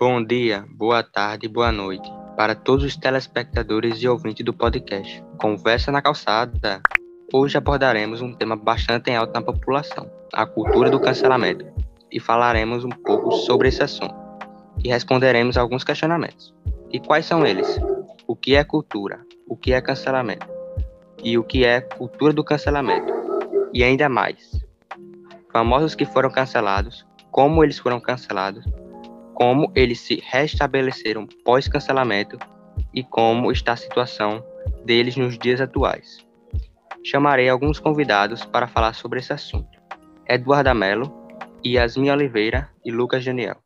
Bom dia, boa tarde, boa noite para todos os telespectadores e ouvintes do podcast Conversa na Calçada. Hoje abordaremos um tema bastante em alta na população, a cultura do cancelamento, e falaremos um pouco sobre esse assunto. E responderemos alguns questionamentos. E quais são eles? O que é cultura? O que é cancelamento? E o que é cultura do cancelamento? E ainda mais, famosos que foram cancelados, como eles foram cancelados, como eles se restabeleceram pós-cancelamento e como está a situação deles nos dias atuais. Chamarei alguns convidados para falar sobre esse assunto. Eduardo Melo, Yasmin Oliveira e Lucas Daniel.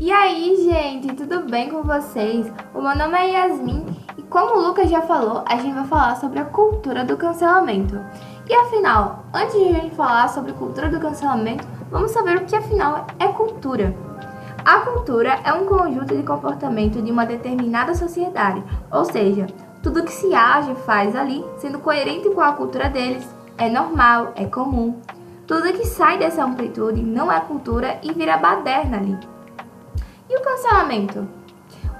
E aí, gente, tudo bem com vocês? O meu nome é Yasmin e como o Lucas já falou, a gente vai falar sobre a cultura do cancelamento. E afinal, antes de a gente falar sobre cultura do cancelamento, vamos saber o que afinal é cultura. A cultura é um conjunto de comportamento de uma determinada sociedade, ou seja, tudo que se age faz ali, sendo coerente com a cultura deles, é normal, é comum. Tudo que sai dessa amplitude não é cultura e vira baderna ali. E o cancelamento?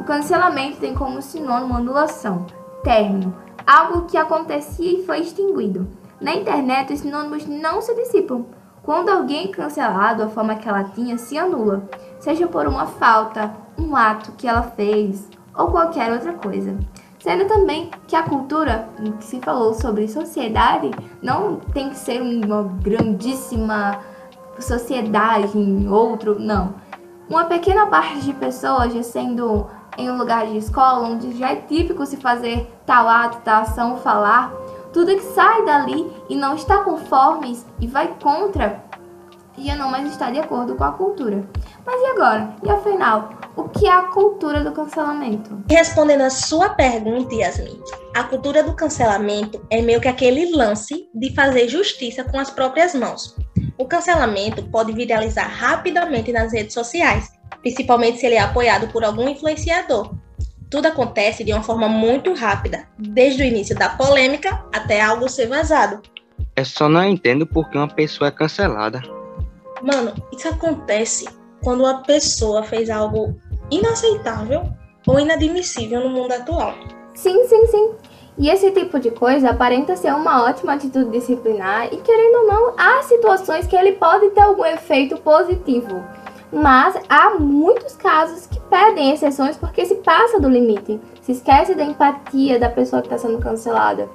O cancelamento tem como sinônimo anulação, término, algo que acontecia e foi extinguido. Na internet, os sinônimos não se dissipam. Quando alguém cancelado, a forma que ela tinha se anula, seja por uma falta, um ato que ela fez ou qualquer outra coisa. Sendo também que a cultura, que se falou sobre sociedade, não tem que ser uma grandíssima sociedade em outro, não. Uma pequena parte de pessoas, já sendo em um lugar de escola, onde já é típico se fazer tal ato, tal ação, falar, tudo que sai dali e não está conformes e vai contra, já não mais está de acordo com a cultura. Mas e agora? E afinal, o que é a cultura do cancelamento? Respondendo a sua pergunta, Yasmin, a cultura do cancelamento é meio que aquele lance de fazer justiça com as próprias mãos. O cancelamento pode viralizar rapidamente nas redes sociais, principalmente se ele é apoiado por algum influenciador, tudo acontece de uma forma muito rápida, desde o início da polêmica até algo ser vazado. Eu só não entendo por que uma pessoa é cancelada. Mano, isso acontece quando uma pessoa fez algo inaceitável ou inadmissível no mundo atual. Sim, sim, sim. E esse tipo de coisa aparenta ser uma ótima atitude disciplinar e, querendo ou não, há situações que ele pode ter algum efeito positivo. Mas há muitos casos que pedem exceções porque se passa do limite, se esquece da empatia da pessoa que está sendo cancelada.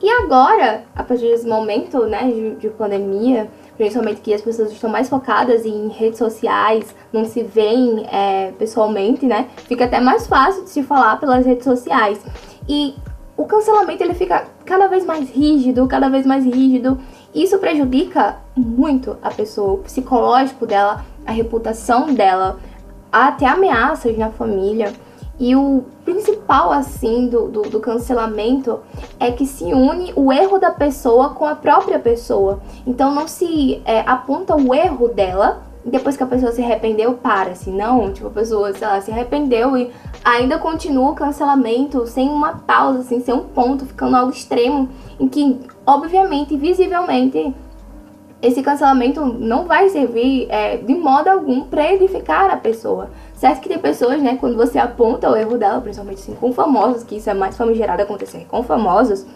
E agora, a partir desse momento né, de, de pandemia, principalmente que as pessoas estão mais focadas em redes sociais, não se veem é, pessoalmente, né? Fica até mais fácil de se falar pelas redes sociais. E o cancelamento ele fica cada vez mais rígido, cada vez mais rígido. Isso prejudica muito a pessoa, o psicológico dela, a reputação dela, até ameaças na família. E o principal, assim, do, do, do, cancelamento é que se une o erro da pessoa com a própria pessoa. Então não se é, aponta o erro dela depois que a pessoa se arrependeu, para-se. Não, tipo, a pessoa, sei lá, se arrependeu e ainda continua o cancelamento sem uma pausa, assim, sem um ponto, ficando algo extremo em que, obviamente, visivelmente, esse cancelamento não vai servir é, de modo algum para edificar a pessoa. Certo que tem pessoas, né, quando você aponta o erro dela, principalmente assim, com famosos, que isso é mais famigerado acontecer com famosos,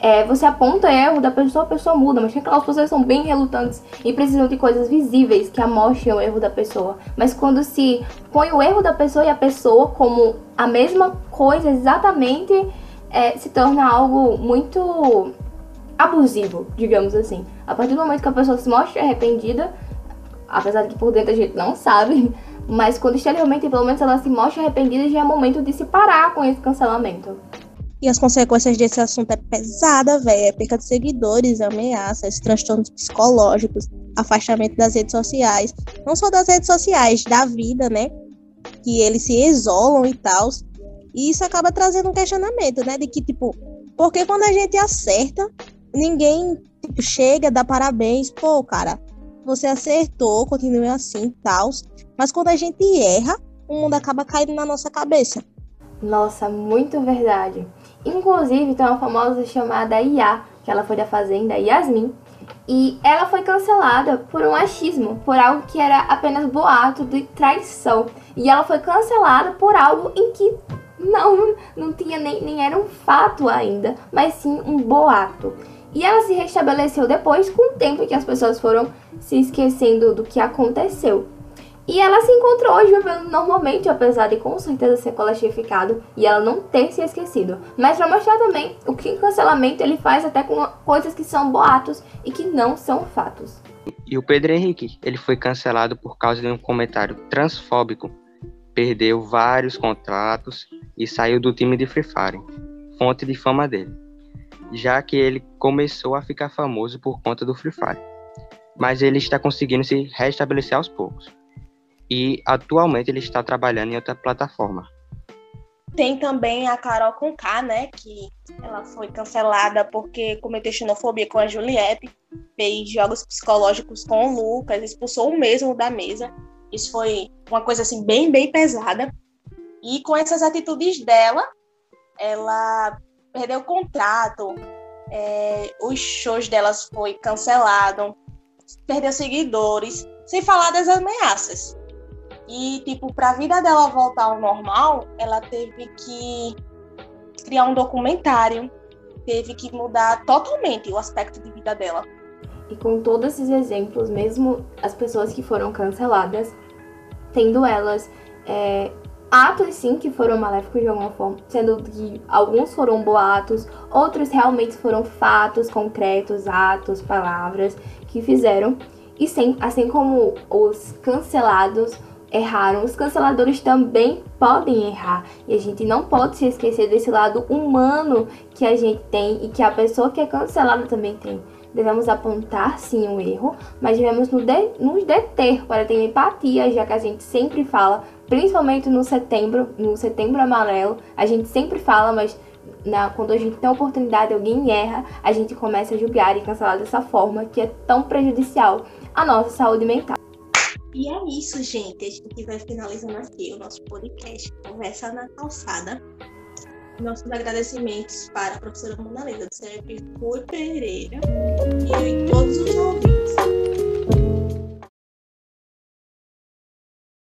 é, você aponta o erro da pessoa, a pessoa muda, mas tem aquelas pessoas que são bem relutantes e precisam de coisas visíveis que amostrem o erro da pessoa. Mas quando se põe o erro da pessoa e a pessoa como a mesma coisa exatamente, é, se torna algo muito abusivo, digamos assim. A partir do momento que a pessoa se mostra arrependida, apesar de que por dentro a gente não sabe, mas quando exteriormente, pelo menos ela se mostra arrependida, já é momento de se parar com esse cancelamento. E as consequências desse assunto é pesada, velho. É perca de seguidores, ameaças, transtornos psicológicos, afastamento das redes sociais. Não só das redes sociais, da vida, né? Que eles se isolam e tal. E isso acaba trazendo um questionamento, né? De que, tipo, porque quando a gente acerta, ninguém tipo, chega, dá parabéns, pô, cara, você acertou, continue assim tal. Mas quando a gente erra, o mundo acaba caindo na nossa cabeça. Nossa, muito verdade. Inclusive, tem uma famosa chamada Iá, que ela foi da fazenda Yasmin, E ela foi cancelada por um achismo, por algo que era apenas boato de traição. E ela foi cancelada por algo em que não, não tinha nem, nem era um fato ainda, mas sim um boato. E ela se restabeleceu depois, com o tempo que as pessoas foram se esquecendo do que aconteceu. E ela se encontrou hoje vivendo normalmente, apesar de com certeza ser colastificado e ela não ter se esquecido. Mas para mostrar também o que o cancelamento ele faz até com coisas que são boatos e que não são fatos. E o Pedro Henrique, ele foi cancelado por causa de um comentário transfóbico. Perdeu vários contratos e saiu do time de Free Fire, fonte de fama dele. Já que ele começou a ficar famoso por conta do Free Fire. Mas ele está conseguindo se restabelecer aos poucos e atualmente ele está trabalhando em outra plataforma. Tem também a Carol Conká, né, que ela foi cancelada porque cometeu xenofobia com a Juliette, fez jogos psicológicos com o Lucas, expulsou o mesmo da mesa. Isso foi uma coisa assim bem, bem pesada. E com essas atitudes dela, ela perdeu o contrato, é, os shows delas foi cancelado, perdeu seguidores, sem falar das ameaças. E, tipo, para a vida dela voltar ao normal, ela teve que criar um documentário, teve que mudar totalmente o aspecto de vida dela. E com todos esses exemplos, mesmo as pessoas que foram canceladas, tendo elas é, atos sim que foram maléficos de alguma forma, sendo que alguns foram boatos, outros realmente foram fatos concretos, atos, palavras que fizeram. E assim como os cancelados, erraram, os canceladores também podem errar. E a gente não pode se esquecer desse lado humano que a gente tem e que a pessoa que é cancelada também tem. Devemos apontar sim um erro, mas devemos nos deter para ter empatia, já que a gente sempre fala, principalmente no setembro, no setembro amarelo, a gente sempre fala, mas na, quando a gente tem a oportunidade, alguém erra, a gente começa a julgar e cancelar dessa forma que é tão prejudicial à nossa saúde mental. E é isso, gente. A gente vai finalizando aqui o nosso podcast Conversa na Calçada. Nossos agradecimentos para a professora Mona Lisa do CEP Rui Pereira e todos os ouvintes.